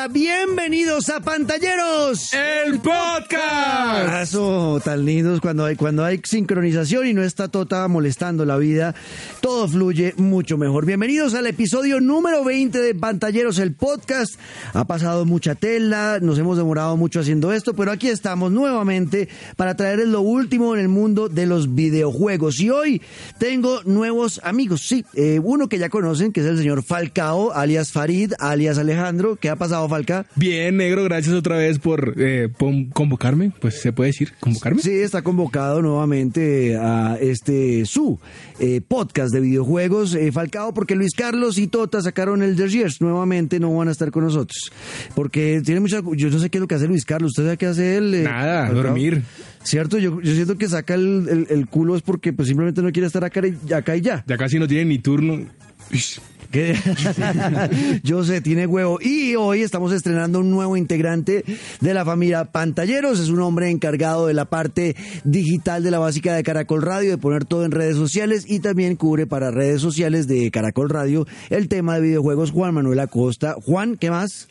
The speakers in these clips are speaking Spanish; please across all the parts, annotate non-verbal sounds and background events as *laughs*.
hola, bienvenidos a Pantalleros. El podcast. Eso, tan lindos cuando hay, cuando hay sincronización y no está Tota molestando la vida, todo fluye mucho mejor. Bienvenidos al episodio número 20 de Pantalleros, el podcast. Ha pasado mucha tela, nos hemos demorado mucho haciendo esto, pero aquí estamos nuevamente para traerles lo último en el mundo de los videojuegos. Y hoy tengo nuevos amigos, sí, eh, uno que ya conocen, que es el señor Falcao, alias Farid, alias Alejandro. ¿Qué ha pasado, Falca? Bien, negro, gracias otra vez por eh, convocarme, pues se puede decir, convocarme. Sí, está convocado nuevamente a este su eh, podcast de videojuegos. Eh, Falcao, porque Luis Carlos y Tota sacaron el Years. Nuevamente no van a estar con nosotros. Porque tiene mucha. Yo no sé qué es lo que hace Luis Carlos. ¿Usted sabe qué hace él? Nada, Falcao? dormir. Cierto, yo, yo siento que saca el, el- el culo es porque pues simplemente no quiere estar acá y, acá y ya. Ya casi no tiene ni turno. Que- *laughs* Yo sé, tiene huevo. Y hoy estamos estrenando un nuevo integrante de la familia Pantalleros. Es un hombre encargado de la parte digital de la básica de Caracol Radio, de poner todo en redes sociales y también cubre para redes sociales de Caracol Radio el tema de videojuegos. Juan Manuel Acosta. Juan, ¿qué más?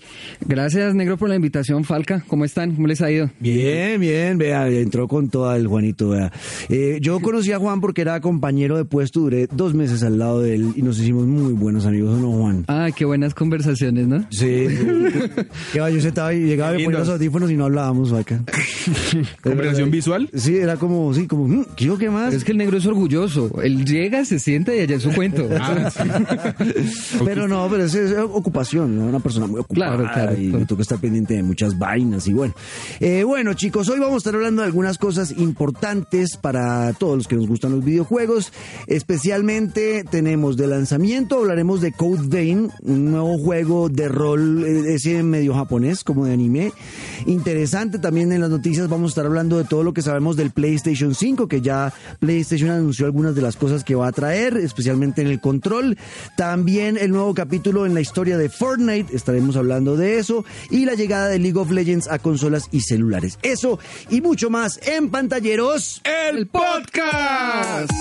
Gracias, Negro, por la invitación, Falca. ¿Cómo están? ¿Cómo les ha ido? Bien, bien, vea, entró con todo el Juanito, vea. Eh, yo conocí a Juan porque era compañero de puesto, duré dos meses al lado de él y nos hicimos muy buenos amigos, ¿o ¿no, Juan? Ah, qué buenas conversaciones, ¿no? Sí. *laughs* que yo sentaba y llegaba y ponía los audífonos y no hablábamos acá. *laughs* ¿Conversación visual? Sí, era como, sí, como, "Mm, ¿qué, qué más? Pero es que el negro es orgulloso. Él llega, se sienta y allá es su cuento. Ah, sí. *laughs* Pero no, pero es, es ocupación, ¿no? una persona muy ocupada Claro, claro. y me toca estar pendiente de muchas vainas y bueno. Eh, bueno, chicos, hoy vamos a estar hablando de algunas cosas importantes para todos los que nos gustan los videojuegos. Especialmente tenemos de lanzamiento, hablaremos de Code Vein, un nuevo juego de rol, eh, ese medio japonés, como de anime. Interesante también en las noticias vamos a estar hablando de todo lo que sabemos del PlayStation 5, que ya PlayStation anunció algunas de las cosas que va a traer, especialmente en el control. También el nuevo capítulo en la historia de Fortnite, estaremos hablando de eso. Y la llegada de League of Legends a consolas y celulares. Eso y mucho más en pantalleros. El podcast.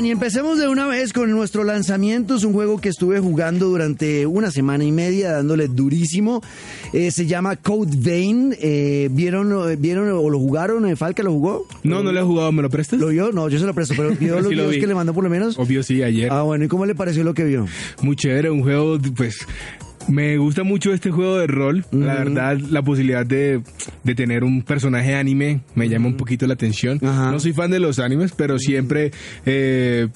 Bien, y empecemos de una vez con nuestro lanzamiento. Es un juego que estuve jugando durante una semana y media, dándole durísimo. Eh, se llama Code Vein. Eh, ¿vieron, ¿Vieron o lo jugaron? Eh, ¿Falca lo jugó? No, no le he jugado, ¿me lo prestas? ¿Lo vio? No, yo se lo presto, pero vio *laughs* los Sí lo videos vi. que le mandó por lo menos. Obvio sí, ayer. Ah, bueno, ¿y cómo le pareció lo que vio? Muy chévere, un juego, pues... Me gusta mucho este juego de rol. La verdad, la posibilidad de, de tener un personaje anime me llama un poquito la atención. No soy fan de los animes, pero siempre eh,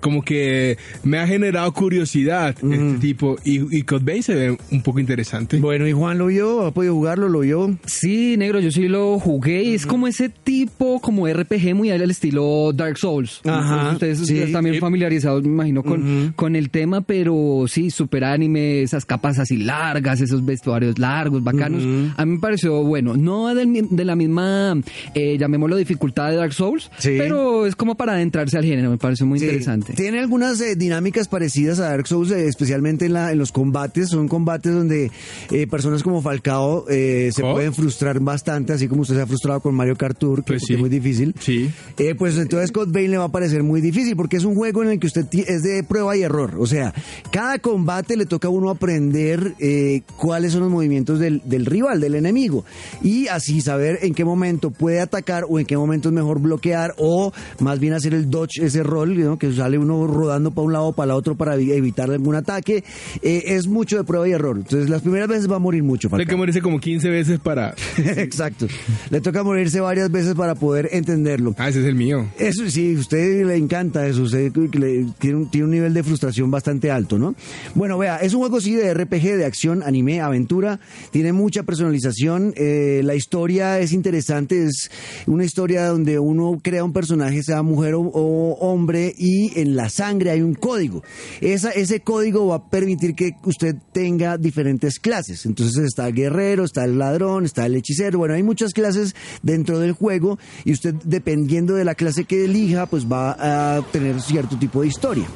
como que me ha generado curiosidad este tipo. Y, y Code Vein se ve un poco interesante. Bueno, ¿y Juan lo vio? ¿Ha podido jugarlo? ¿Lo vio? Sí, negro, yo sí lo jugué y es como ese tipo, como RPG muy al estilo Dark Souls. Ajá, Ustedes sí. están bien familiarizados, me imagino, con, con el tema, pero sí, super anime, esas capas así largas, esos vestuarios largos, bacanos. A mí me pareció bueno, no del mi- de la misma, eh, llamémoslo dificultad de Dark Souls, Sí. pero es como para adentrarse al género, me pareció muy Sí, interesante. Tiene algunas eh, dinámicas parecidas a Dark Souls, eh, especialmente en, la, en los combates. Son combates donde eh, personas como Falcao eh, se ¿Oh? pueden frustrar bastante, así como usted se ha frustrado con Mario Kart Tour, que, Pues sí. es muy difícil. Sí. Eh, pues entonces Code Vein le va a parecer muy difícil porque es un juego en el que usted es de prueba y error. O sea, cada combate le toca a uno aprender eh, cuáles son los movimientos del, del rival, del enemigo. Y así saber en qué momento puede atacar o en qué momento es mejor bloquear o más bien hacer el dodge, ese rol, ¿no? que sale uno rodando para un lado o para el otro para evi- evitar algún ataque. Eh, es mucho de prueba y error. Entonces las primeras veces va a morir mucho. Hay Falcao. que morirse como 15 veces para... *laughs* Exacto. Le toca morirse varias veces para poder entenderlo. Ah, ese es el mío. Eso sí, a usted le encanta eso, usted le- tiene, un, tiene un nivel de frustración bastante alto, ¿no? Bueno, vea, es un juego sí de RPG, de acción, anime, aventura, tiene mucha personalización, eh, la historia es interesante, es una historia donde uno crea un personaje, sea mujer o, o hombre, y en la sangre hay un código. Esa, ese código va a permitir que usted tenga diferentes clases. Entonces está el guerrero, está el ladrón, está el hechicero, bueno, hay muchas clases dentro del juego y usted dependiendo de la clase que elija, pues va a tener cierto tipo de historia.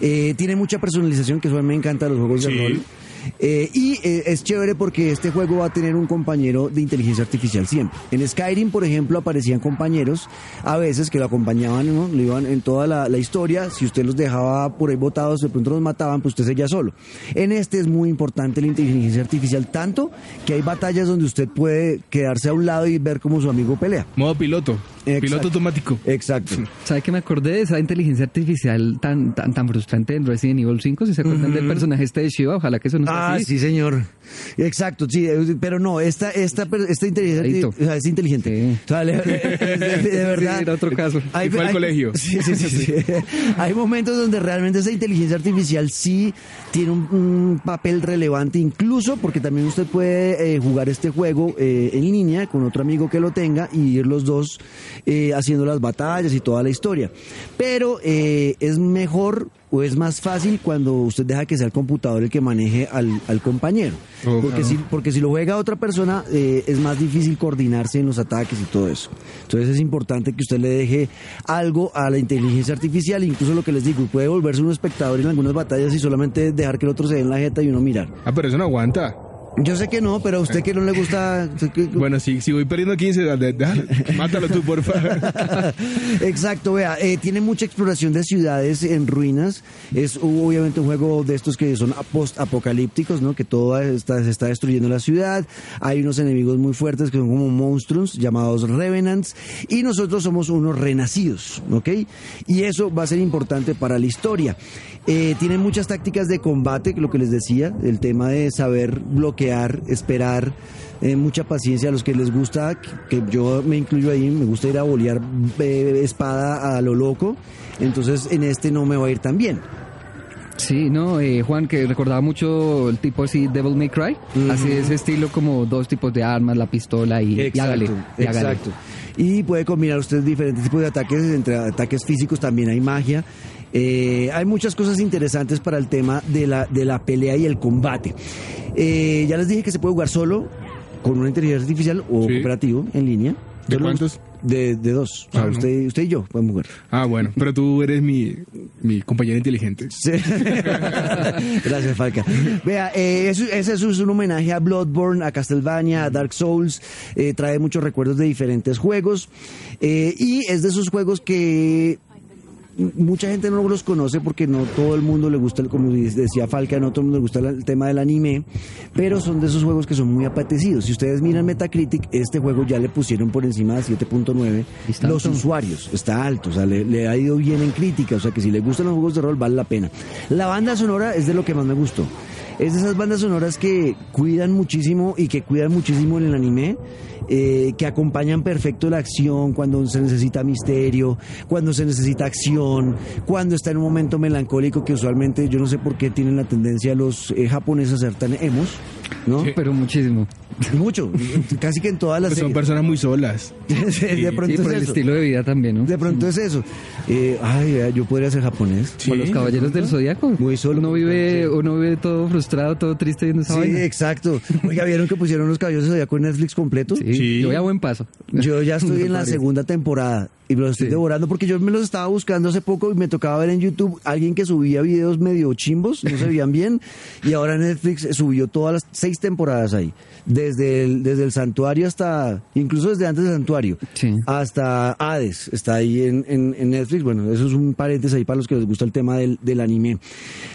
Eh, tiene mucha personalización, que eso a mí me encanta los juegos de rol. Eh, y eh, es chévere porque este juego va a tener un compañero de inteligencia artificial siempre. En Skyrim, por ejemplo, aparecían compañeros a veces que lo acompañaban, ¿no? le iban en toda la, la historia. Si usted los dejaba por ahí botados, de pronto los mataban, pues usted seguía solo. En este es muy importante la inteligencia artificial, tanto que hay batallas donde usted puede quedarse a un lado y ver cómo su amigo pelea. Modo piloto. Exacto. Piloto automático. Exacto. ¿Sabe que me acordé de esa inteligencia artificial tan tan tan frustrante en Resident Evil 5? Si se acuerdan del personaje este de Shiva, ojalá que eso no Ah, así. sí, señor. Exacto, sí, eh, pero no, esta, esta, esta inteligencia o sea, es inteligente. Sí. O sea, le- de, de- de *laughs* verdad. Sí, era otro caso. Y fue al colegio. *laughs* Sí, sí, sí, sí. *laughs* Hay momentos donde realmente esa inteligencia artificial sí tiene un, un papel relevante, incluso porque también usted puede eh, jugar este juego eh, en línea con otro amigo que lo tenga y ir los dos eh, haciendo las batallas y toda la historia. Pero eh, es mejor o es más fácil cuando usted deja que sea el computador el que maneje al, al compañero. Oh, porque, si, porque si lo juega otra persona, eh, es más difícil coordinarse en los ataques y todo eso. Entonces es importante que usted le deje algo a la inteligencia artificial, incluso lo que les digo, puede volverse un espectador en algunas batallas y solamente dejar que el otro se dé en la jeta y uno mirar. Ah, pero eso no aguanta. Yo sé que no, pero a usted que no le gusta... Bueno, si, si voy perdiendo 15, de- déjalo, *laughs* mátalo tú, por favor. *laughs* Exacto, vea, eh, tiene mucha exploración de ciudades en ruinas. Es obviamente un juego de estos que son post-apocalípticos, ¿no? Que todo está, se está destruyendo la ciudad. Hay unos enemigos muy fuertes que son como monstruos llamados Revenants. Y nosotros somos unos renacidos, ¿ok? Y eso va a ser importante para la historia. Eh, tiene muchas tácticas de combate, lo que les decía, el tema de saber bloquear, esperar, eh, mucha paciencia a los que les gusta, que, yo me incluyo ahí, me gusta ir a bolear eh, espada a lo loco, entonces en este no me va a ir tan bien. Sí, no, eh, Juan, que recordaba mucho el tipo así, Devil May Cry. Así ese estilo como dos tipos de armas, la pistola y, y hágale. y hágale. exacto. Y puede combinar usted diferentes tipos de ataques, entre ataques físicos también hay magia. Eh, hay muchas cosas interesantes para el tema de la, de la pelea y el combate. Eh, ya les dije que se puede jugar solo, con una inteligencia artificial o Sí. cooperativo en línea. ¿De Yo cuántos? De, de dos. O sea, Ah, no. usted, usted y yo podemos jugar. Ah, bueno, pero tú eres mi, mi compañero inteligente. Sí. *laughs* Gracias, Falca. Vea, eh, eso- ese es un homenaje a Bloodborne, a Castlevania, a Dark Souls. eh, trae muchos recuerdos de diferentes juegos. eh, y es de esos juegos que mucha gente no los conoce porque no todo el mundo le gusta, el- como decía Falca, no todo el mundo le gusta el tema del anime, pero son de esos juegos que son muy apetecidos. Si ustedes miran Metacritic, este juego ya le pusieron por encima de 7.9 Está los usuarios. Está alto, o sea, le, le ha ido bien en crítica, o sea que si le gustan los juegos de rol vale la pena. La banda sonora es de lo que más me gustó. Es de esas bandas sonoras que cuidan muchísimo y que cuidan muchísimo en el anime, eh, que acompañan perfecto la acción cuando se necesita misterio, cuando se necesita acción, cuando está en un momento melancólico que usualmente yo no sé por qué tienen la tendencia los eh, japoneses a ser tan emos, ¿no? Pero muchísimo. Mucho, casi que en todas las Pues son series. personas muy solas. *laughs* de pronto Sí, por es el eso. estilo de vida también, ¿no? De pronto es eso. Eh, ay, yo podría ser japonés. Con los caballeros del zodiaco. Muy solo. Uno vive, uno vive todo frustrado, todo triste viendo esa Sí, vaina. exacto. *laughs* Oiga, ¿vieron que pusieron los caballos de Zodíaco en Netflix completo? Sí, Sí. Yo voy a buen paso. Yo ya *laughs* estoy en la segunda temporada y los estoy Sí. devorando porque yo me los estaba buscando hace poco y me tocaba ver en YouTube alguien que subía videos medio chimbos, no se veían bien, y ahora Netflix subió todas las seis temporadas ahí, desde el, desde el santuario hasta, incluso desde antes del santuario, Sí. hasta Hades, está ahí en, en- en Netflix, bueno, eso es un paréntesis ahí para los que les gusta el tema del, del anime.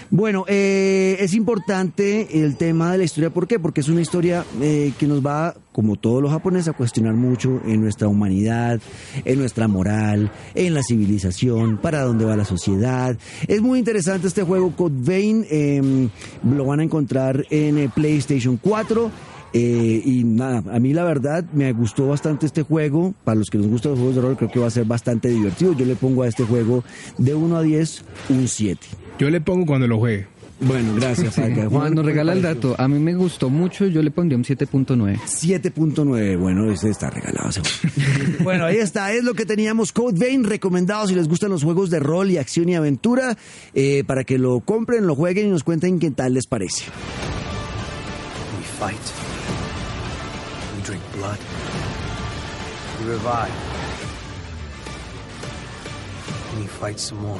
Bueno, eh, es importante el tema de la historia, ¿por qué? Porque es una historia eh, que nos va, como todos los japoneses, a cuestionar mucho en nuestra humanidad, en nuestra moral, en la civilización, para dónde va la sociedad. Es muy interesante este juego, Code Vein, eh, lo van a encontrar en eh, PlayStation 4. Eh, y nada, a mí la verdad me gustó bastante este juego. Para los que nos gustan los juegos de rol, creo que va a ser bastante divertido. Yo le pongo a este juego de 1 a 10 un 7. Yo le pongo cuando lo juegue. Bueno, gracias, Falca. Juan nos ¿qué regala el dato. A mí me gustó mucho, yo le pondría un 7.9. 7.9, bueno, ese está regalado. *laughs* bueno, ahí está, es lo que teníamos Code Vein, recomendado si les gustan los juegos de rol y acción y aventura, eh, para que lo compren, lo jueguen y nos cuenten qué tal les parece. We fight. We drink blood. We revive. We fight some more.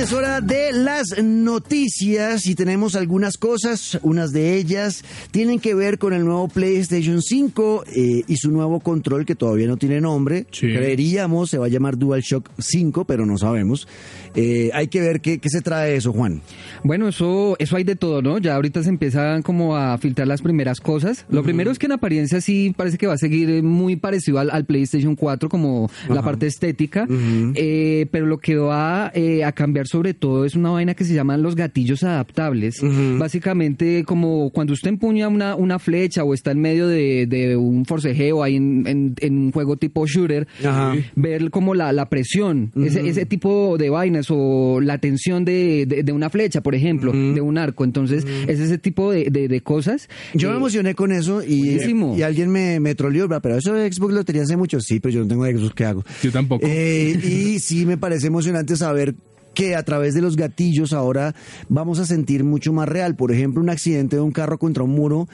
es hora de las noticias y tenemos algunas cosas, unas de ellas tienen que ver con el nuevo PlayStation 5 eh, y su nuevo control que todavía no tiene nombre. Sí. Creeríamos se va a llamar DualShock 5, pero no sabemos. Eh, hay que ver qué, qué se trae eso, Juan. Bueno, eso, eso hay de todo, ¿no? Ya ahorita se empiezan como a filtrar las primeras cosas. Lo primero es que en apariencia sí parece que va a seguir eh, muy parecido al, al PlayStation 4, como la parte estética. Eh, pero lo que va eh, a cambiar sobre todo es una vaina que se llaman los gatillos adaptables. Básicamente, como cuando usted empuña una, una flecha o está en medio de, de un forcejeo ahí en, en- en un juego tipo shooter, ver como la, la presión, ese, ese tipo de vainas o la tensión de, de- de una flecha, por ejemplo, de un arco. Entonces, es ese tipo de, de- de cosas. Yo Eh, me emocioné con eso y, Buenísimo. y alguien me, me troleó, "Bra, pero eso de Xbox lo tenía hace mucho. Sí, pero yo no tengo Xbox, ¿qué hago? Yo tampoco. Eh, y sí me parece emocionante saber que a través de los gatillos ahora vamos a sentir mucho más real. Por ejemplo, un accidente de un carro contra un muro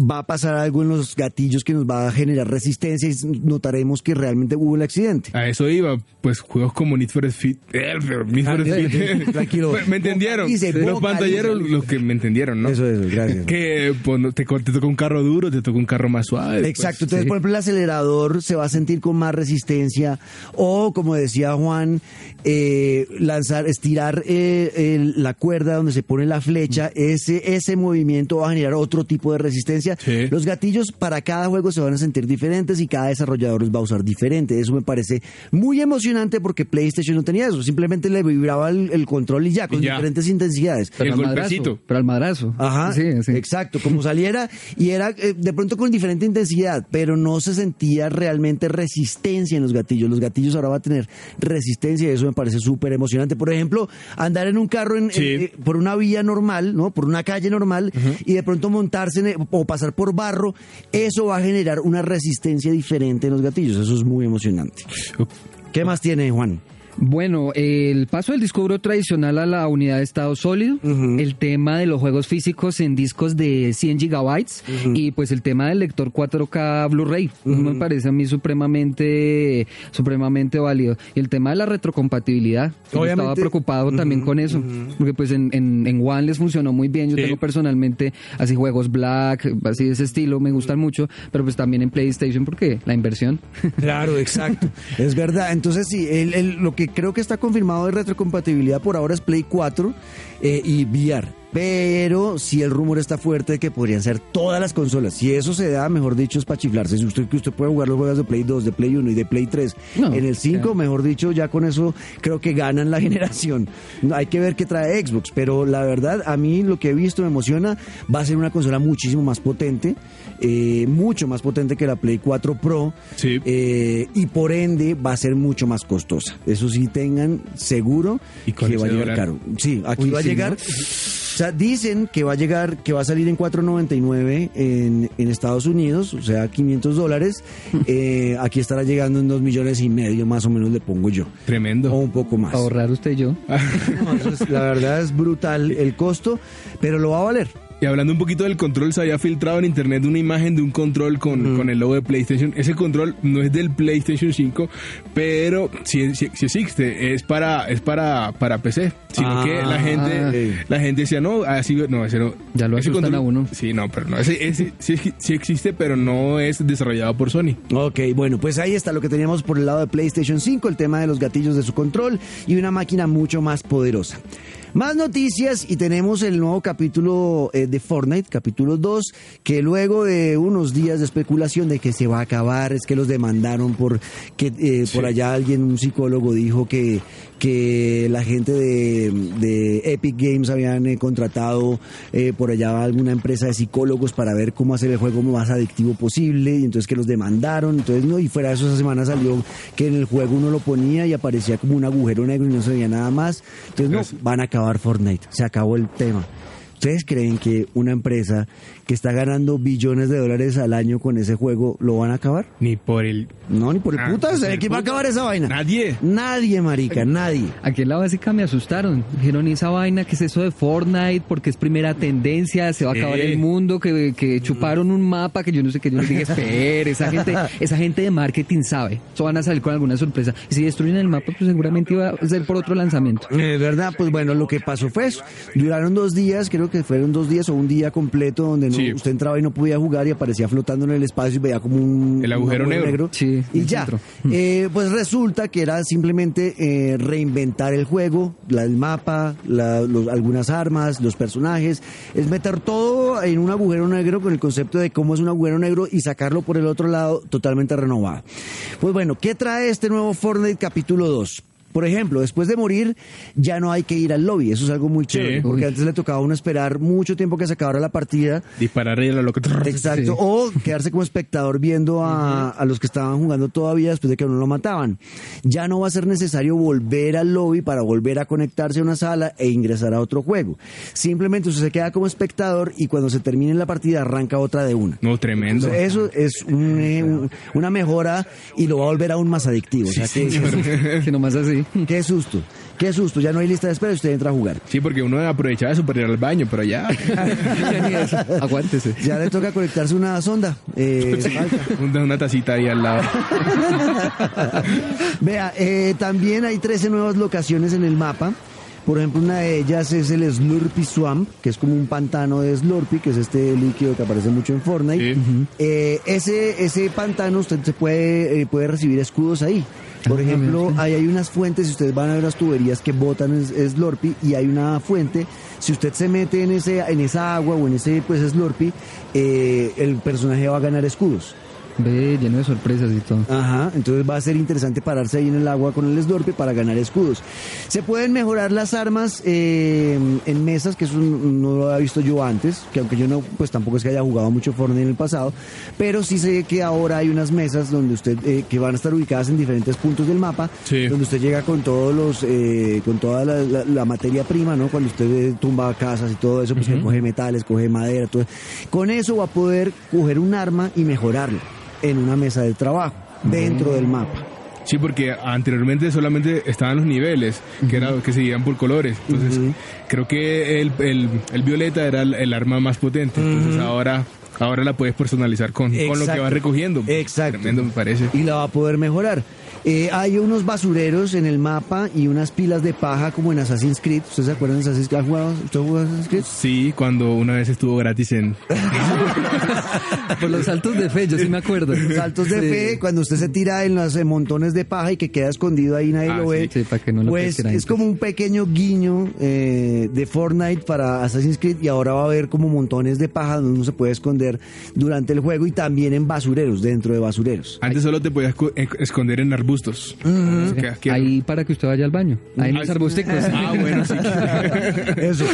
va a pasar algo en los gatillos que nos va a generar resistencia y notaremos que realmente hubo el accidente. A eso iba, pues juegos como Need for Speed. eh, Need for Ah, Speed. *laughs* tranquilo. *laughs* me entendieron. Los pantalleros, los que me entendieron, ¿no? Eso es, gracias. Que pues, te, te toca un carro duro, te toca un carro más suave. Exacto, pues, entonces sí. por ejemplo el acelerador se va a sentir con más resistencia o como decía Juan, eh, lanzar, estirar eh, el- la cuerda donde se pone la flecha, ese, ese movimiento va a generar otro tipo de resistencia. Sí. Los gatillos para cada juego se van a sentir diferentes y cada desarrollador los va a usar diferente. Eso me parece muy emocionante porque PlayStation no tenía eso, simplemente le vibraba el, el control y ya, con Y ya. diferentes intensidades. pero el al madrazo, golpecito. Pero al madrazo. Ajá, Sí, sí. exacto, como saliera y era eh, de pronto con diferente intensidad, pero no se sentía realmente resistencia en los gatillos. Los gatillos ahora van a tener resistencia y eso me parece súper emocionante. Por ejemplo, andar en un carro en- Sí. eh, por una vía normal, ¿no? Por una calle normal y de pronto montarse en el- o pasar por barro, eso va a generar una resistencia diferente en los gatillos. Eso es muy emocionante. ¿Qué más tiene Juan? Bueno, el paso del disco duro tradicional a la unidad de estado sólido, el tema de los juegos físicos en discos de 100 gigabytes y pues el tema del lector 4K Blu-ray, me parece a mí supremamente supremamente válido. Y el tema de la retrocompatibilidad, yo estaba preocupado también con eso, porque pues en, en, en One les funcionó muy bien, yo Sí. tengo personalmente así juegos Black, así de ese estilo, me gustan mucho, pero pues también en PlayStation porque la inversión. Claro, exacto. *laughs* es verdad. Entonces, sí, el- el- lo que creo que está confirmado de retrocompatibilidad por ahora es Play 4 eh, y VR. Pero si el rumor está fuerte de que podrían ser todas las consolas. Si eso se da, mejor dicho, es para chiflarse. Si usted, que usted puede jugar los juegos de Play 2, de Play 1 y de Play 3 No, en el 5, claro. mejor dicho, ya con eso creo que ganan la *laughs* generación. Hay que ver qué trae Xbox, pero la verdad, a mí lo que he visto me emociona. Va a ser una consola muchísimo más potente, eh, mucho más potente que la Play 4 Pro. Sí. Eh, y por ende va a ser mucho más costosa. Eso sí tengan seguro Y que va a llegar caro. Sí, aquí Uy, va a llegar. ¿no? O sea, dicen que va a llegar, que va a salir en 4.99 en, en Estados Unidos, o sea, 500 dólares. *laughs* Eh, aquí estará llegando en 2 millones y medio, más o menos le pongo yo. Tremendo. O un poco más. Ahorrar usted y yo. *laughs* No, eso es- la verdad es brutal el costo, pero lo va a valer. Y hablando un poquito del control, se había filtrado en internet una imagen de un control con, con el logo de PlayStation. Ese control no es del PlayStation 5, pero sí, sí- sí existe. Es para es para, para PC. Sino Ah, que la gente ok. la gente decía, no, así no, ese no. Ya lo ese asustan a uno. Sí, no, pero no. Ese, ese sí, sí existe, pero no es desarrollado por Sony. Ok, bueno, pues ahí está lo que teníamos por el lado de PlayStation 5, el tema de los gatillos de su control y una máquina mucho más poderosa. Más noticias y tenemos el nuevo capítulo eh, de Fortnite, capítulo 2, que luego de unos días de especulación de que se va a acabar, es que los demandaron por que eh, por allá alguien, un psicólogo dijo que, que la gente de, de Epic Games habían eh, contratado eh, por allá alguna empresa de psicólogos para ver cómo hacer el juego más adictivo posible y entonces que los demandaron, entonces no, y fuera de eso esa semana salió que en el juego uno lo ponía y aparecía como un agujero negro y no se veía nada más, entonces no, van a acabar Fortnite, se acabó el tema. ¿Ustedes creen que una empresa que está ganando billones de dólares al año con ese juego lo van a acabar? Ni por el... No, ni por el Ah, puta. el ¿Quién va a acabar esa vaina? Nadie. Nadie, marica, nadie. Aquí en la básica me asustaron. Dijeron, ¿y esa vaina que es eso de Fortnite? Porque es primera tendencia, se va a acabar Eh. el mundo, que, que chuparon un mapa que yo no sé qué. Yo les dije, espere, esa gente, esa gente de marketing sabe. Eso van a salir con alguna sorpresa. Y si destruyen el mapa, pues seguramente iba a ser por otro lanzamiento. Eh, ¿Verdad? Pues bueno, lo que pasó fue eso. Duraron dos días, creo que fueron dos días o un día completo donde no- Sí. usted entraba y no podía jugar y aparecía flotando en el espacio y veía como un El agujero un negro. Sí, y el ya. Eh, pues resulta que era simplemente eh, reinventar el juego, la- el mapa, la- los- algunas armas, los personajes. Es meter todo en un agujero negro con el concepto de cómo es un agujero negro y sacarlo por el otro lado totalmente renovado. Pues bueno, ¿qué trae este nuevo Fortnite capítulo 2? Por ejemplo, después de morir ya no hay que ir al lobby, eso es algo muy chévere, porque antes le tocaba a uno esperar mucho tiempo que se acabara la partida Disparar y a la loca. Exacto, Sí. o quedarse como espectador viendo a, a los que estaban jugando todavía después de que uno lo mataban. Ya no va a ser necesario volver al lobby para volver a conectarse a una sala e ingresar a otro juego. Simplemente usted se queda como espectador y cuando se termine la partida arranca otra de una. No, tremendo. Entonces, eso es un, eh, un- una mejora y lo va a volver aún más adictivo. O sea, que- *laughs* que nomás así. *laughs* qué susto, qué susto. Ya no hay lista de espera y usted entra a jugar. Sí, porque uno aprovechaba eso para ir al baño, pero ya. Ya. *laughs* *laughs* Aguántese. Ya le toca conectarse una sonda. Eh, una, una tacita ahí al lado. Vea, eh, también hay 13 nuevas locaciones en el mapa. Por ejemplo, una de ellas es el Slurpy Swamp, que es como un pantano de Slurpy, que es este líquido que aparece mucho en Fortnite. Sí. Eh, ese, ese pantano usted se puede, eh, puede recibir escudos ahí. Por ejemplo, ahí hay unas fuentes, si ustedes van a ver las tuberías que botan es, Slurpy, y hay una fuente, si usted se mete en, ese, en esa agua o en ese pues Slurpy, eh, el personaje va a ganar escudos. Ve, lleno de sorpresas y todo. Ajá, entonces va a ser interesante pararse ahí en el agua con el Slurpee para ganar escudos. Se pueden mejorar las armas eh, en mesas, que eso no lo había visto yo antes, que aunque yo no, pues tampoco es que haya jugado mucho Fortnite en el pasado, pero sí sé que ahora hay unas mesas donde usted, eh, que van a estar ubicadas en diferentes puntos del mapa, Sí. donde usted llega con todos los, eh, con toda la, la- la materia prima, ¿no? Cuando usted eh, tumba casas y todo eso, pues que coge metales, coge madera, todo. Con eso va a poder coger un arma y mejorarlo en una mesa de trabajo, dentro del mapa. Sí, porque anteriormente solamente estaban los niveles, que era que se iban por colores. Entonces, creo que el, el, el violeta era el, el arma más potente. Entonces, ahora ahora la puedes personalizar con, con lo que vas recogiendo. Exacto. Tremendo, me parece. Y la va a poder mejorar. Eh, hay unos basureros en el mapa y unas pilas de paja como en Assassin's Creed. ¿Ustedes se acuerdan de Assassin's Creed? ¿Ha jugado? ¿Usted ha jugado Assassin's Creed? Sí, cuando una vez estuvo gratis en... *laughs* Por los saltos de fe, yo sí me acuerdo. Saltos de Sí. fe, cuando usted se tira en los montones de paja y que queda escondido ahí nadie Ah, lo ve. sí, para que no lo pues es como un pequeño guiño eh, de Fortnite para Assassin's Creed y ahora va a haber como montones de paja donde uno se puede esconder durante el juego y también en basureros, dentro de basureros. Antes solo te podías eh, esconder en arbustos. Ahí para que usted vaya al baño. Ahí en los Ah, arbusticos. Ah, bueno, sí. *laughs* Eso.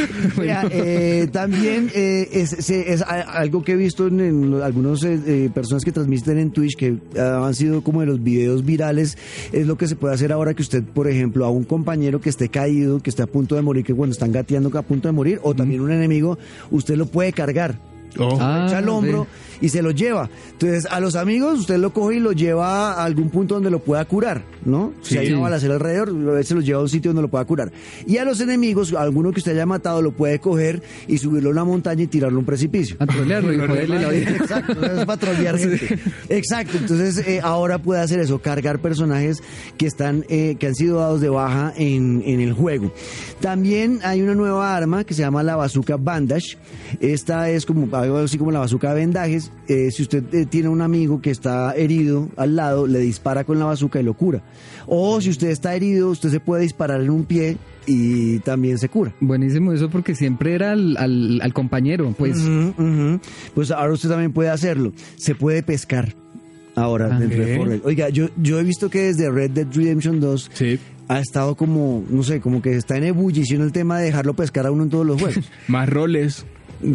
Eh, también eh, es, se- es algo que he visto en, en algunos eh, eh, personas que transmiten en Twitch que han sido como de los videos virales, es lo que se puede hacer ahora que usted, por ejemplo, a un compañero que esté caído, que esté a punto de morir, que cuando están gateando que a punto de morir, o también un enemigo, usted lo puede cargar. Oh. Ah, echa al hombro y se lo lleva. Entonces, a los amigos usted lo coge y lo lleva a algún punto donde lo pueda curar, ¿no? Si hay una balacera alrededor, se lo lleva a un sitio donde lo pueda curar. Y a los enemigos, a alguno que usted haya matado, lo puede coger y subirlo a una montaña y tirarlo a un precipicio. A trolearlo y *laughs* joderle la vida. Exacto, es para trolear gente. Exacto, entonces eh, ahora puede hacer eso, cargar personajes que están, eh, que han sido dados de baja en, en el juego. También hay una nueva arma que se llama la bazooka bandage. Esta es como algo así como la bazooka de vendajes. Eh, si usted eh, tiene un amigo que está herido al lado, le dispara con la bazooka y lo cura. O si usted está herido, usted se puede disparar en un pie y también se cura. Buenísimo eso porque siempre era al, al, al compañero, pues. Pues ahora usted también puede hacerlo. Se puede pescar ahora Ah, dentro de ok. Fortnite. Oiga, yo, yo he visto que desde Red Dead Redemption 2 Sí. ha estado como, no sé, como que está en ebullición el tema de dejarlo pescar a uno en todos los juegos. *laughs* Más roles.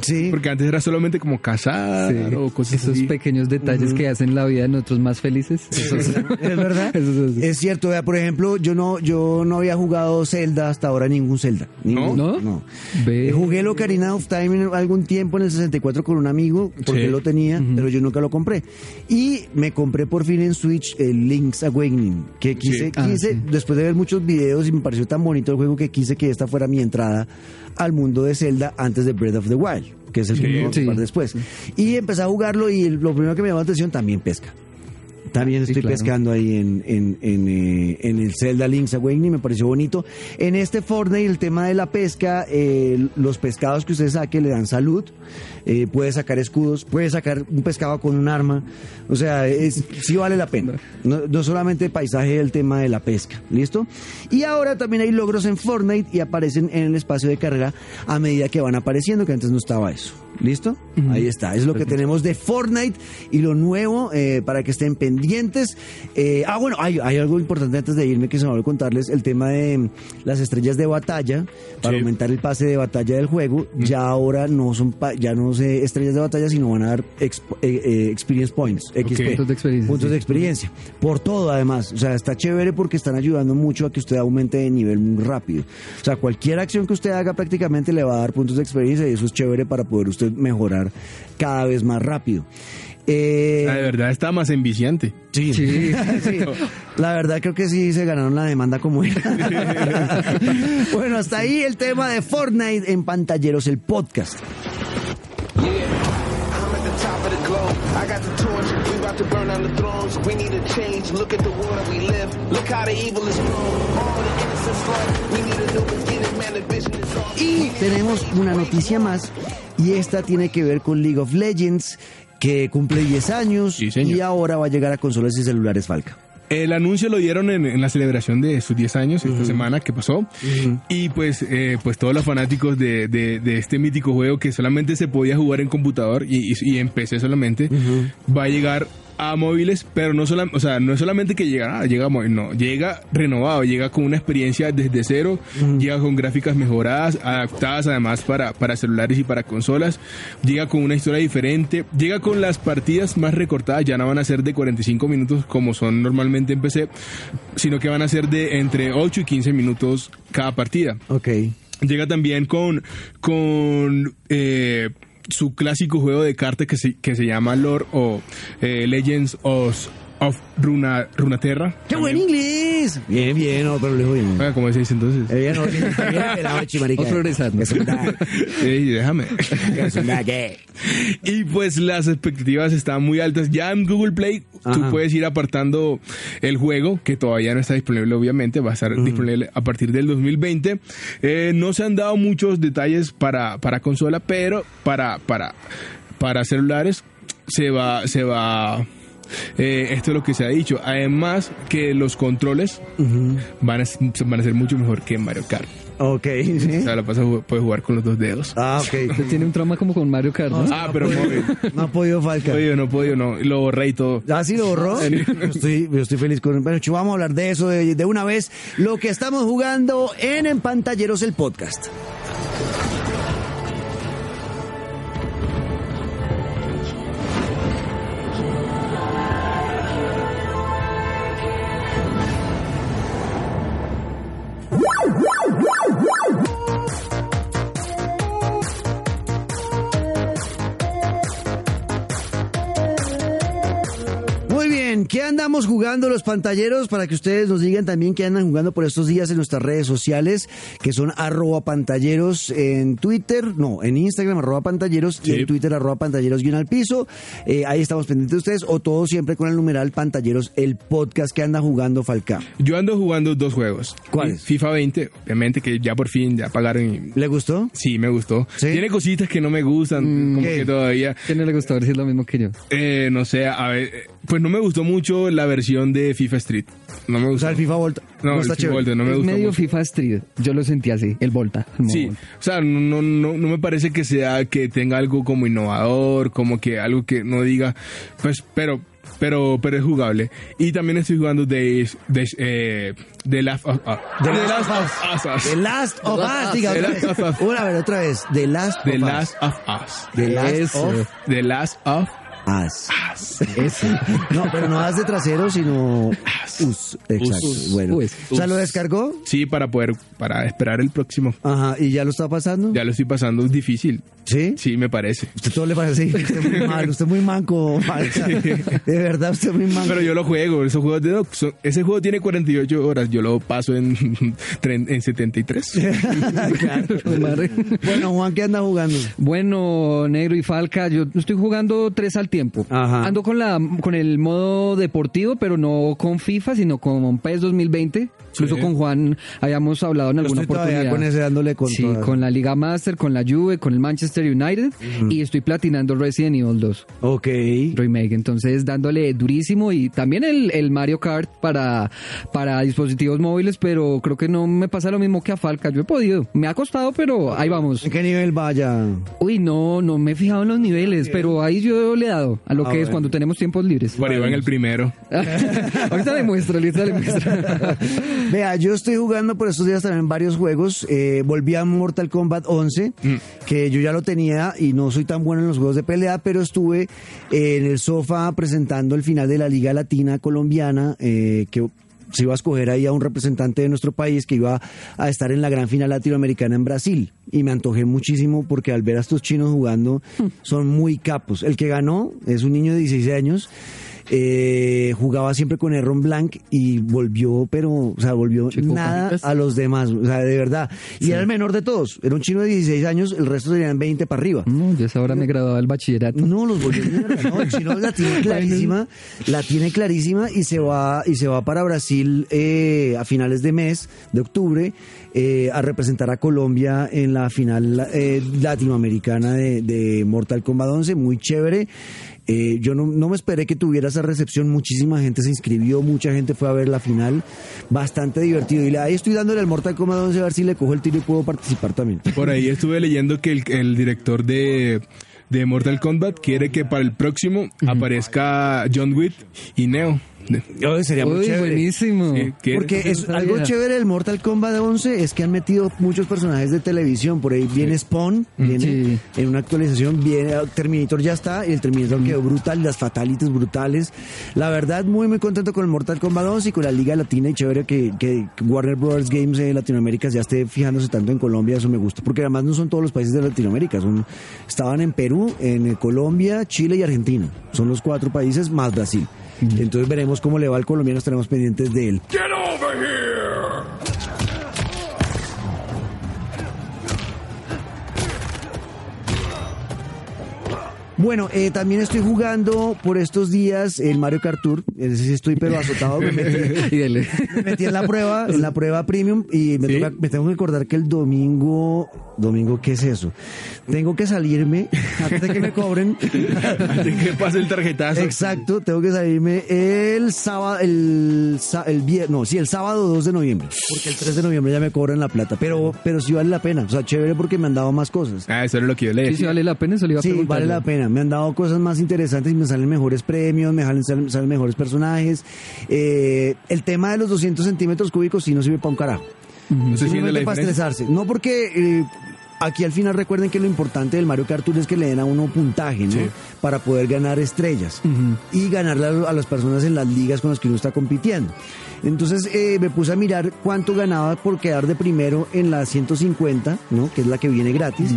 Sí. Porque antes era solamente como cazar Sí. o cosas Esos así. pequeños detalles que hacen la vida de nosotros más felices. Eso es- *laughs* Es verdad. Eso es- Es cierto, vea, por ejemplo, yo no, yo no había jugado Zelda hasta ahora, ningún Zelda. Ningún- ¿No? No. Ve. Eh, Jugué el Ocarina of Time en algún tiempo en el 64 con un amigo, porque Sí. él lo tenía, pero yo nunca lo compré. Y me compré por fin en Switch el Link's Awakening, que quise, Sí. Ah, quise sí. después de ver muchos videos y me pareció tan bonito el juego que quise que esta fuera mi entrada al mundo de Zelda antes de Breath of the Wild, que es el que vamos a Sí. después. Y empecé a jugarlo y lo primero que me llamó la atención también pesca. También Sí, estoy claro. pescando ahí en, en, en, eh, en el Zelda Link's Awakening, me pareció bonito. En este Fortnite, el tema de la pesca, eh, los pescados que usted saque le dan salud, eh, puede sacar escudos, puede sacar un pescado con un arma, o sea, es, sí vale la pena. No, no solamente el paisaje, el tema de la pesca, ¿listo? Y ahora también hay logros en Fortnite y aparecen en el espacio de carrera a medida que van apareciendo, que antes no estaba eso. ¿Listo? Ahí está. Es lo que tenemos de Fortnite y lo nuevo eh, para que estén pendientes. Eh, ah, bueno, hay, hay algo importante antes de irme que se me olvidó contarles: el tema de mm, las estrellas de batalla para Sí. aumentar el pase de batalla del juego. Ya ahora no son pa- ya no sé estrellas de batalla, sino van a dar exp- eh, eh, experience points, XP. Puntos de experiencia, Puntos sí. de experiencia. Por todo, además. O sea, está chévere porque están ayudando mucho a que usted aumente de nivel muy rápido. O sea, cualquier acción que usted haga prácticamente le va a dar puntos de experiencia y eso es chévere para poder usted mejorar cada vez más rápido. Eh, Ah, de verdad está más enviciante. sí. *laughs* Sí. La verdad creo que sí se ganaron la demanda como era. *laughs* bueno, hasta ahí el tema de Fortnite en Pantalleros, el podcast. Yeah, about to burn down the thrones. We need a change. Look at the world that we live. Look how the evil is grown. All the innocence lost. We need a new beginning, man. The vision is on. Y tenemos una noticia más y esta tiene que ver con League of Legends que cumple 10 años Sí, y ahora va a llegar a consolas y celulares Falca. El anuncio lo dieron en, en la celebración de sus 10 años esta semana que pasó. Y pues, eh, pues todos los fanáticos de, de- de este mítico juego que solamente se podía jugar en computador y, y- y en PC solamente, va a llegar a móviles, pero no, solam- o sea, no es solamente que llega, ah, llega a móvil, no, llega renovado, llega con una experiencia desde cero, llega con gráficas mejoradas, adaptadas además para, para celulares y para consolas, llega con una historia diferente, llega con las partidas más recortadas, ya no van a ser de 45 minutos como son normalmente en PC, sino que van a ser de entre 8 y 15 minutos cada partida. Ok. Llega también con, con eh, su clásico juego de cartas que se, que se llama Lore o eh, Legends of, of Runa, Runaterra. ¡Qué buen inglés! Bien, bien, no, pero lo bien. Ah, ¿Cómo se dice entonces? Eh, Bien, no, bien, progresando. *laughs* Ey, déjame. *laughs* Y pues las expectativas están muy altas. Ya en Google Play tú puedes ir apartando el juego, que todavía no está disponible obviamente, va a estar disponible a partir del 2020. Eh, no se han dado muchos detalles para, para consola, pero para, para, para celulares se va, se va... eh, esto es lo que se ha dicho. Además que los controles van, a, van a ser mucho mejor que en Mario Kart. Ok, O sí. sea, la pasa, puedes jugar con los dos dedos. Ah, ok. *laughs* Usted tiene un trauma como con Mario Kart, ¿no? Ah, pero móvil. *laughs* No ha podido Falca. No podido, no podido, no. Lo borré y todo. ¿Ah, sí lo borró? *laughs* Yo estoy, yo estoy feliz con Bueno, chico, vamos a hablar de eso de, de una vez. Lo que estamos jugando en En Pantalleros, el podcast. Andamos jugando los pantalleros? Para que ustedes nos digan también qué andan jugando por estos días en nuestras redes sociales, que son arroba pantalleros en Twitter, no, en Instagram arroba pantalleros y en Twitter arroba pantalleros guion al piso. Eh, ahí estamos pendientes de ustedes, o todo siempre con el numeral pantalleros, el podcast que anda jugando Falcá. Yo ando jugando dos juegos. ¿Cuáles? FIFA 20, obviamente que ya por fin ya pagaron. y- ¿Le gustó? Sí, me gustó. ¿Sí? Tiene cositas que no me gustan, como ¿qué? que todavía, ¿Quién no le gustó? A ver si es lo mismo que yo. eh, no sé, a ver, eh, pues no me gustó mucho la versión de FIFA Street. No me O gustó. sea, el FIFA Volta. no, el está FIFA chévere. Volta no me es gustó medio mucho. FIFA Street. Yo lo sentí así, el Volta. el Sí, Volta. o sea, no, no, no, no me parece que sea que tenga algo como innovador, como que algo que no diga, pues, pero, pero, pero es jugable. Y también estoy jugando de, de, eh, The Last of Us. The Last of Us. The Last of Us, diga The otra Last vez. of Us. Una, a ver, otra vez. The Last of Us. Us. The Last of The Last of Us. Eso. No, pero no as de trasero, sino us. Exacto. Us. Bueno. Us. O sea, ¿lo descargó? Sí, para poder, para esperar el próximo. Ajá. ¿Y ya lo está pasando? Ya lo estoy pasando, es difícil. ¿Sí? Sí, me parece. Usted todo le parece así. Usted muy *laughs* mal, usted muy manco. Falca. De verdad, usted muy manco. Pero yo lo juego, esos juegos de son- ese juego tiene 48 horas, yo lo paso en, *laughs* en 73. Pues, *laughs* Madre. Bueno, Juan, ¿qué anda jugando? Bueno, Negro y Falca, yo estoy jugando tres al tiempo. Ajá. Ando con la con el modo deportivo, pero no con FIFA, sino con PES 2020. Incluso Sí. con Juan habíamos hablado en alguna estoy oportunidad. con ese dándole con sí, con la Liga Master, con la Juve, con el Manchester United y estoy platinando Resident Evil 2 Ok. remake, entonces dándole durísimo y también el, el Mario Kart para, para dispositivos móviles, pero creo que no me pasa lo mismo que a Falca, yo he podido, me ha costado, pero ahí vamos. ¿En qué nivel vaya? Uy, no, no me he fijado en los niveles, pero ahí yo le he dado a lo Ah, que es bueno. cuando tenemos tiempos libres. Va en el primero. *laughs* ahorita le muestro, ahorita le muestro. *laughs* Vea, yo estoy jugando por estos días también varios juegos. Eh, volví a Mortal Kombat 11, que yo ya lo tenía y no soy tan bueno en los juegos de pelea, pero estuve eh, en el sofá presentando el final de la Liga Latina Colombiana, eh, que se iba a escoger ahí a un representante de nuestro país que iba a estar en la gran final latinoamericana en Brasil. Y me antojé muchísimo porque al ver a estos chinos jugando son muy capos. El que ganó es un niño de 16 años. Eh, jugaba siempre con Erron Blanc y volvió, pero, o sea, volvió Chico nada a los demás, o sea, de verdad. Y era el menor de todos, era un chino de 16 años, el resto serían 20 para arriba. No, yo a esa hora me graduaba del bachillerato. No, los volvió no, el chino la tiene *laughs* clarísima, la tiene clarísima y se va y se va para Brasil eh, a finales de mes de octubre eh, a representar a Colombia en la final eh, latinoamericana de, de Mortal Kombat 11, muy chévere. Eh, yo no, no me esperé que tuviera esa recepción, muchísima gente se inscribió, mucha gente fue a ver la final, bastante divertido. Y le- ahí estoy dándole al Mortal Kombat 11 a ver si le cojo el tiro y puedo participar también. Por ahí estuve leyendo que el, el director de, de Mortal Kombat quiere que para el próximo aparezca John Wick y Neo. Ay, sería muy Uy, chévere. buenísimo. Porque es algo chévere del Mortal Kombat 11 es que han metido muchos personajes de televisión. Por ahí viene Spawn, viene Sí. en una actualización, viene Terminator ya está, y el Terminator quedó brutal, las fatalities brutales. La verdad, muy muy contento con el Mortal Kombat 11 y con la Liga Latina y chévere que, que Warner Brothers Games de Latinoamérica ya esté fijándose tanto en Colombia, eso me gusta. Porque además no son todos los países de Latinoamérica, son estaban en Perú, en Colombia, Chile y Argentina. Son los cuatro países más Brasil. Entonces veremos cómo le va al colombiano, estaremos pendientes de él. Bueno, eh, también estoy jugando por estos días el Mario Kart Tour. Ese sí estoy pero azotado. Me metí, *laughs* Y dele. me metí en la prueba, en la prueba premium y me, Sí. toca- me tengo que acordar que el domingo, domingo, ¿qué es eso? Tengo que salirme *laughs* antes de que me cobren. Así que pase el tarjetazo. Exacto, tengo que salirme el sábado, el, el viernes, no, sí, el sábado 2 de noviembre, porque el 3 de noviembre ya me cobran la plata, pero, pero sí vale la pena, o sea, chévere porque me han dado más cosas. Ah, eso era lo que yo le Sí, decía. sí, vale la pena, eso le iba a Sí, preguntar vale la pena. Me han dado cosas más interesantes y me salen mejores premios, me salen, salen, mejores personajes. Eh, el tema de los 200 centímetros cúbicos sí no sirve para un carajo. No se siente la Simplemente para estresarse. No porque eh, aquí al final recuerden que lo importante del Mario Kart Tour es que le den a uno puntaje, ¿no? Sí. Para poder ganar estrellas y ganarle a, las personas en las ligas con las que uno está compitiendo. Entonces eh, me puse a mirar cuánto ganaba por quedar de primero en la 150, ¿no? Que es la que viene gratis.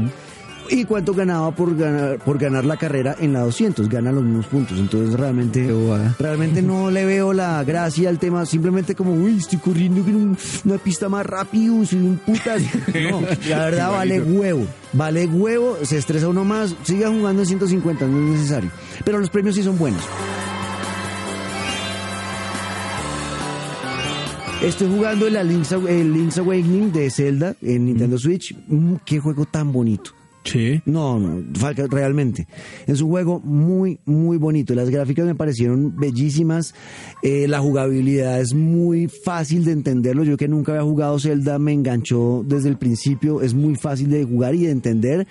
Y cuánto ganaba por ganar, por ganar la carrera en la 200, gana los mismos puntos. Entonces realmente, realmente no le veo la gracia al tema, simplemente como, uy, estoy corriendo en un- una pista más rápido, soy un putas. *laughs* No, la verdad vale huevo, vale huevo, se estresa uno más, siga jugando en 150, no es necesario. Pero los premios sí son buenos. Estoy jugando el Link's, el Link's Awakening de Zelda en Nintendo Switch. Mm, qué juego tan bonito. Sí. No, no, realmente. Es un juego muy, muy bonito. Las gráficas me parecieron bellísimas. Eh, la jugabilidad es muy fácil de entenderlo. Yo que nunca había jugado Zelda me enganchó desde el principio. Es muy fácil de jugar y de entender.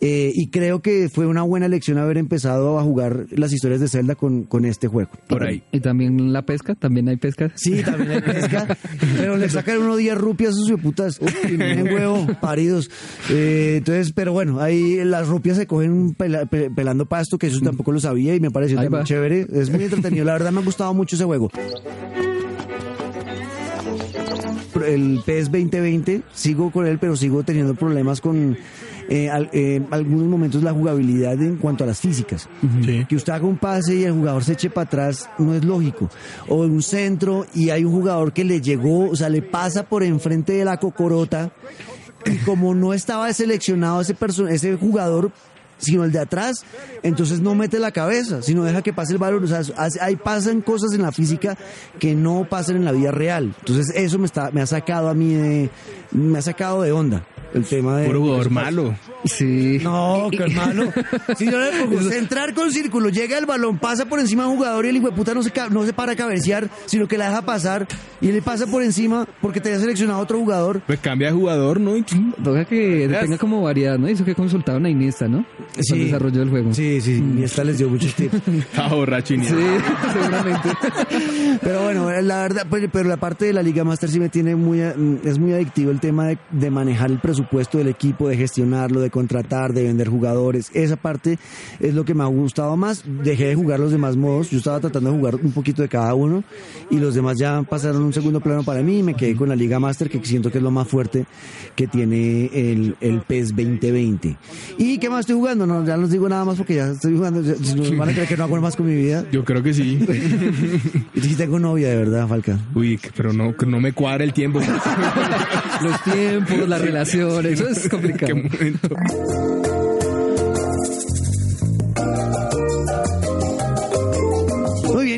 Eh, y creo que fue una buena elección haber empezado a jugar las historias de Zelda con, con este juego. Por ahí. Y también la pesca, también hay pesca. Sí, también hay pesca, pero le sacan uno 10 rupias a sus putas, tienen huevo, paridos. Eh, entonces, pero bueno, ahí las rupias se cogen pela- pe- pelando pasto, que eso tampoco lo sabía y me pareció Ahí también va. chévere. Es muy entretenido, la verdad me ha gustado mucho ese juego. El PS 2020, sigo con él, pero sigo teniendo problemas con eh, al- eh, algunos momentos la jugabilidad en cuanto a las físicas. Sí. Que usted haga un pase y el jugador se eche para atrás no es lógico. O un centro y hay un jugador que le llegó, o sea, le pasa por enfrente de la cocorota y como no estaba seleccionado ese, ese jugador, sino el de atrás, entonces no mete la cabeza, sino deja que pase el balón. O sea, hace- ahí pasan cosas en la física que no pasan en la vida real. Entonces eso me, está, me ha sacado a mí de, me ha sacado de onda el tema de... Puro jugador malo. Sí. no, qué hermano. Si yo le pongo *laughs* centrar con círculo, llega el balón, pasa por encima de un jugador y el hijo de puta no se, no se para a cabecear, sino que la deja pasar y le pasa por encima porque te haya seleccionado otro jugador. Pues cambia de jugador, ¿no? Toca que tenga como variedad, ¿no? Eso que consultaron a Iniesta, ¿no? Con el desarrollo del juego. Sí, sí, y esta les dio muchos tips. *laughs* Estaba borracho Sí, *laughs* seguramente. *laughs* Pero bueno, la verdad, pues, pero la parte de la Liga Master sí me tiene muy, eh, es muy adictivo el tema de, de manejar el presupuesto del equipo, de gestionarlo, de contratar, de vender jugadores. Esa parte es lo que me ha gustado más. Dejé de jugar los demás modos. Yo estaba tratando de jugar un poquito de cada uno y los demás ya pasaron un segundo plano para mí y me quedé con la Liga Master que siento que es lo más fuerte que tiene el, el PES 2020. ¿Y qué más estoy jugando? No, ya no digo nada más porque ya estoy jugando. Si no, van a creer que no hago más con mi vida. Yo creo que sí. *laughs* Y sí tengo novia, de verdad, Falca. Uy, que- pero no, no me cuadra el tiempo. *laughs* Los tiempos, las relaciones, eso es *laughs* complicado. ¿Qué momento?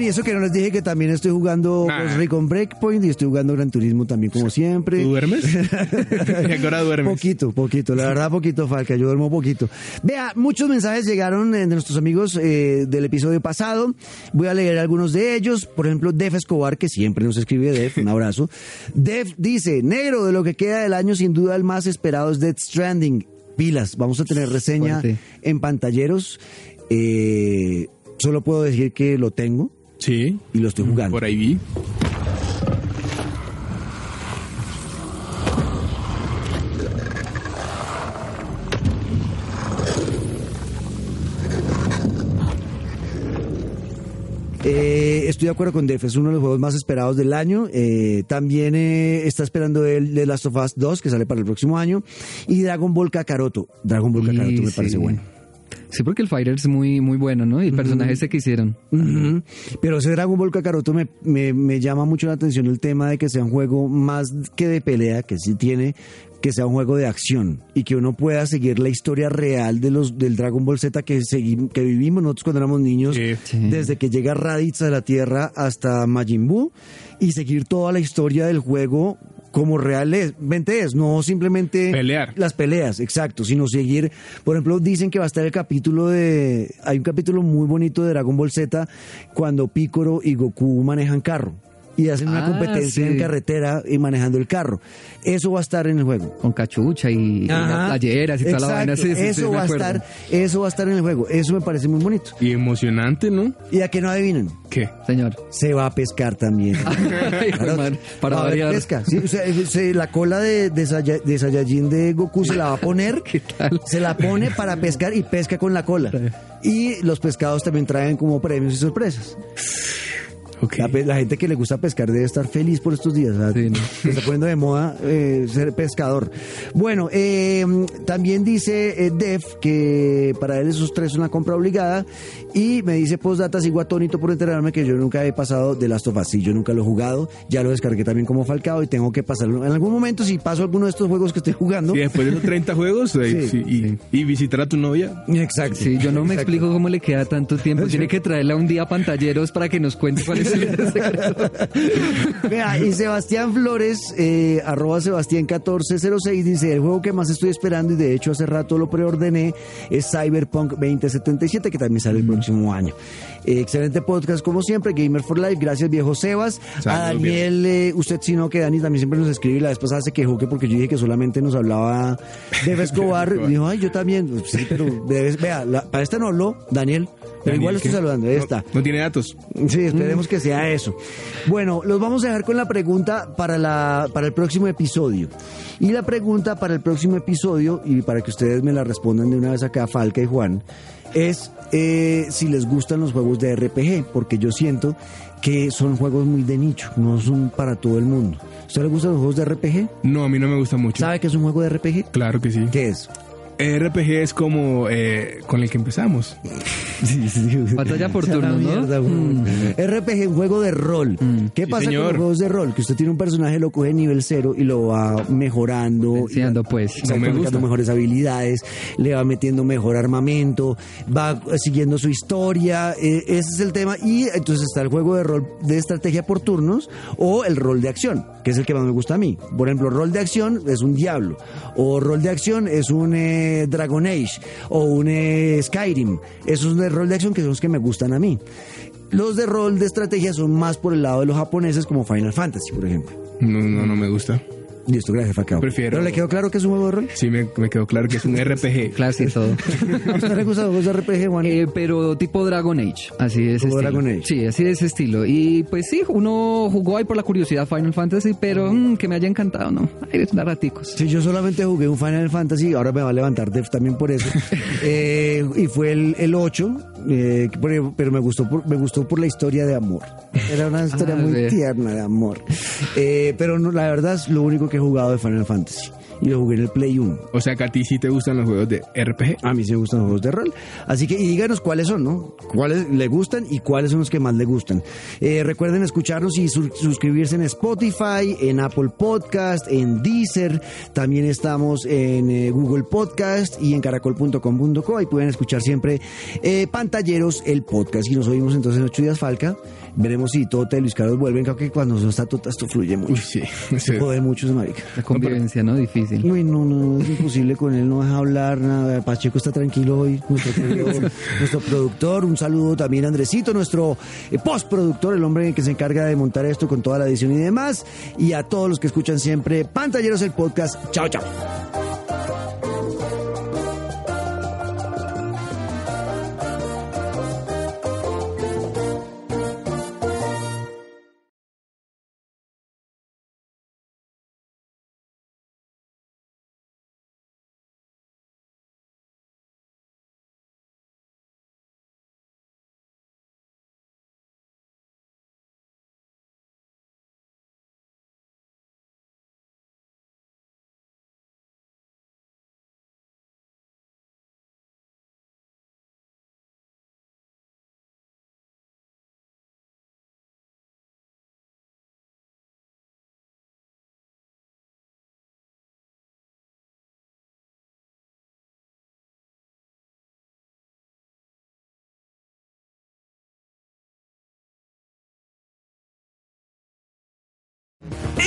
Y eso que no les dije que también estoy jugando Ah. Ghost Recon Breakpoint y estoy jugando Gran Turismo también como siempre. ¿Tú duermes? *laughs* ¿Y a qué hora duermes? Poquito, poquito, la verdad poquito, Falca, yo duermo poquito. Vea, muchos mensajes llegaron eh, de nuestros amigos eh, del episodio pasado, voy a leer algunos de ellos, por ejemplo, Def Escobar, que siempre nos escribe Def, un abrazo. *laughs* Def dice, negro, de lo que queda del año, sin duda el más esperado es Death Stranding. Pilas, vamos a tener reseña Fuerte. en pantalleros. Eh, solo puedo decir que lo tengo Sí, y lo estoy jugando. por ahí vi. Eh, estoy de acuerdo con Def, es uno de los juegos más esperados del año. Eh, también eh, está esperando el de Last of Us 2, que sale para el próximo año. Y Dragon Ball Kakaroto. Dragon Ball Kakaroto me sí. parece bueno. Sí, porque el Fighter es muy, muy bueno, ¿no? Y el personaje ese que hicieron. Pero ese Dragon Ball Kakaroto me, me, me llama mucho la atención el tema de que sea un juego más que de pelea, que sí tiene, que sea un juego de acción y que uno pueda seguir la historia real de los del Dragon Ball Z que seguimos, que vivimos nosotros cuando éramos niños. Sí. desde que llega Raditz a la Tierra hasta Majin Buu y seguir toda la historia del juego como realmente es, no simplemente Pelear. las peleas, exacto, sino seguir, por ejemplo, dicen que va a estar el capítulo de, hay un capítulo muy bonito de Dragon Ball Z cuando Piccolo y Goku manejan carro y hacen una Ah, competencia sí. en carretera y manejando el carro. Eso va a estar en el juego. Con cachucha y, y playeras y toda la vaina. Exacto, Sí, sí, sí, eso va a estar, eso va a estar en el juego. Eso me parece muy bonito. Y emocionante, ¿no? Y a que no adivinen, ¿Qué? Señor. se va a pescar también. *laughs* Ay, Claro, man, para va variar. pesca. Sí, o sea, se- la cola de, de, Saya- de Saiyajin de Goku se la va a poner. *laughs* ¿Qué tal? Se la pone para pescar y pesca con la cola. Y los pescados también traen como premios y sorpresas. La, gente que le gusta pescar debe estar feliz por estos días. Sí, ¿no? *laughs* Se está poniendo de moda eh, ser pescador. Bueno, eh, también dice eh, Def que para él esos tres son una compra obligada. Y me dice postdata, sigo atónito por enterarme que yo nunca he pasado de Last of Us. Sí, yo nunca lo he jugado. Ya lo descargué también como Falcao y tengo que pasarlo. En algún momento, si paso alguno de estos juegos que estoy jugando. Sí, después de esos 30 juegos eh, Sí, sí, y, y visitar a tu novia. Exacto. Sí, yo no me Exacto. explico cómo le queda tanto tiempo. Tiene que traerla un día a pantalleros para que nos cuente cuáles Vea, y Sebastián Flores, eh, arroba Sebastián 1406, dice, el juego que más estoy esperando y de hecho hace rato lo preordené es Cyberpunk 2077, que también sale el próximo año. Eh, excelente podcast como siempre, Gamer for Life, gracias viejo Sebas. a Daniel, eh, usted sí no, que Dani también siempre nos escribe y la vez pasada se quejó que porque yo dije que solamente nos hablaba de *laughs* Escobar, dijo, ay, yo también, sí, pero debes, vea, la- para esta no habló, Daniel, pero Daniel, igual lo estoy saludando, ahí No- está. No tiene datos. Sí, esperemos que sea eso. Bueno, los vamos a dejar con la pregunta para, la, para el próximo episodio. Y la pregunta para el próximo episodio, y para que ustedes me la respondan de una vez acá, Falca y Juan, es eh, si les gustan los juegos de RPG, porque yo siento que son juegos muy de nicho, no son para todo el mundo. ¿A usted le gustan los juegos de RPG? No, a mí no me gusta mucho. ¿Sabe qué es un juego de RPG? Claro que sí. ¿Qué es? RPG es como eh, con el que empezamos. Sí, sí. Batalla por la turnos, ¿no? mierda, güey. RPG, un juego de rol. ¿Qué Sí, pasa con los juegos de rol? Que usted tiene un personaje, lo coge nivel cero y lo va mejorando. Y va- pues. exacto, No me sacando gusta. mejores habilidades, le va metiendo mejor armamento, va eh, siguiendo su historia. eh, ese es el tema. Y entonces está el juego de rol de estrategia por turnos o el rol de acción, que es el que más me gusta a mí. Por ejemplo, rol de acción es un Diablo, o rol de acción es un eh, Dragon Age, o un eh, Skyrim. Esos de rol de acción que son los que me gustan a mí. Los de rol de estrategia son más por el lado de los japoneses, como Final Fantasy, por ejemplo. No, no, no me gusta. Listo, gracias, Facao. Prefiero- ¿Pero le quedó claro que es un juego de rol? Sí, me, me quedó claro que es un *laughs* RPG. Clase y todo. *laughs* ¿A usted le gustan los RPG, Juan? Eh, pero tipo Dragon Age, así de ese estilo. Dragon Age. Sí, así de ese estilo. Y pues sí, uno jugó ahí por la curiosidad Final Fantasy, pero mm, que me haya encantado, ¿no? Ay, es raticos. Sí, yo solamente jugué un Final Fantasy, ahora me va a levantar Def también por eso. *laughs* Eh, y fue el, el 8, eh, pero me gustó, por, me gustó por la historia de amor. Era una historia Ah, muy sí. tierna de amor. Eh, pero no, la verdad es lo único que he jugado de Final Fantasy. Y lo jugué en el Play 1. O sea que a ti sí te gustan los juegos de RPG. A mí sí me gustan los juegos de rol. Así que y díganos cuáles son, ¿no? ¿Cuáles le gustan y cuáles son los que más le gustan? Eh, recuerden escucharnos y su- suscribirse en Spotify, en Apple Podcast, en Deezer. También estamos en eh, Google Podcast y en caracol.com.co. Ahí pueden escuchar siempre eh, Pantalleros, el podcast. Y nos oímos entonces en ocho días, Falca. Veremos si Tota y Luis Carlos vuelven. Creo que cuando no está Tota esto fluye mucho. Uy, sí. *laughs* Se jode mucho, marica. La convivencia, ¿no? Difícil. Uy, no, no, es imposible con él, no deja hablar nada. Pacheco está tranquilo hoy, *laughs* nuestro productor. Un saludo también a Andresito, nuestro eh, postproductor, el hombre que se encarga de montar esto con toda la edición y demás. Y a todos los que escuchan siempre Pantalleros el podcast. Chao, chao.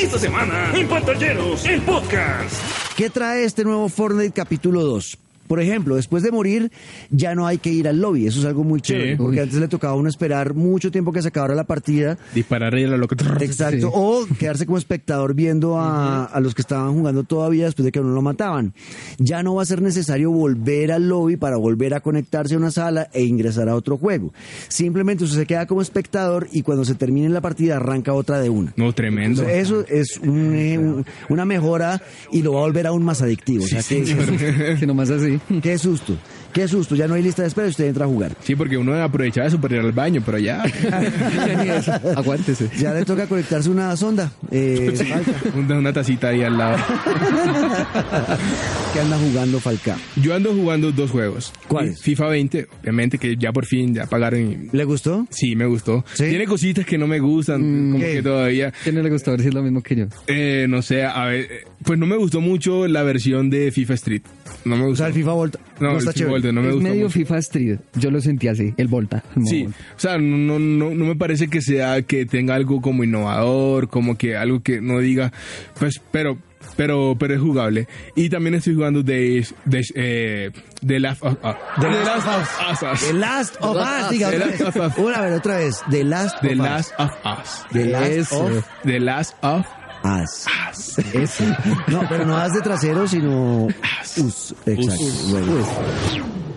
Esta semana en Pantalleros, el podcast. ¿Qué trae este nuevo Fortnite capítulo 2? Por ejemplo, después de morir, ya no hay que ir al lobby. Eso es algo muy chévere. Porque Uy. antes le tocaba a uno esperar mucho tiempo que se acabara la partida. Disparar y a lo que... Exacto. Sí. O quedarse como espectador viendo a, a los que estaban jugando todavía después de que a uno lo mataban. Ya no va a ser necesario volver al lobby para volver a conectarse a una sala e ingresar a otro juego. Simplemente usted se queda como espectador y cuando se termine la partida arranca otra de una. No, tremendo. Eso es un, eh, un- una mejora y lo va a volver aún más adictivo. O sea, que, *laughs* que nomás así. Qué susto, qué susto. Ya no hay lista de espera y usted entra a jugar. Sí, porque uno aprovechaba eso para ir al baño, pero ya. *laughs* Aguántese. Ya le toca conectarse una sonda. Eh, Falca, una, una tacita ahí al lado. *laughs* que anda jugando Falca. Yo ando jugando dos juegos. ¿Cuáles? FIFA 20, obviamente que ya por fin ya pagaron. y- ¿Le gustó? Sí, me gustó. ¿Sí? Tiene cositas que no me gustan, como ¿qué? que todavía. ¿Quién no le gustó? A ver si es lo mismo que yo. Eh, no sé, a ver, eh, pues no me gustó mucho la versión de FIFA Street. No me O gustó. sea, el FIFA Volt no, No, está el FIFA chévere. Volta, no me es gusta medio mucho. FIFA Street. Yo lo sentí así, el Volta. el Sí, Volta. o sea, no, no, no, no me parece que sea que tenga algo como innovador, como que algo que no diga, pues, pero, pero, pero es jugable. Y también estoy jugando de, de, eh, The Last of Us. The The Last Last of Us. The Last of Us, diga The otra Last vez. of Us. Una vez, otra vez. The Last The of Last Us. of Us. The Last of The Last of Us. Eso. No, pero no as de trasero, sino us. Exacto. Us. Bueno.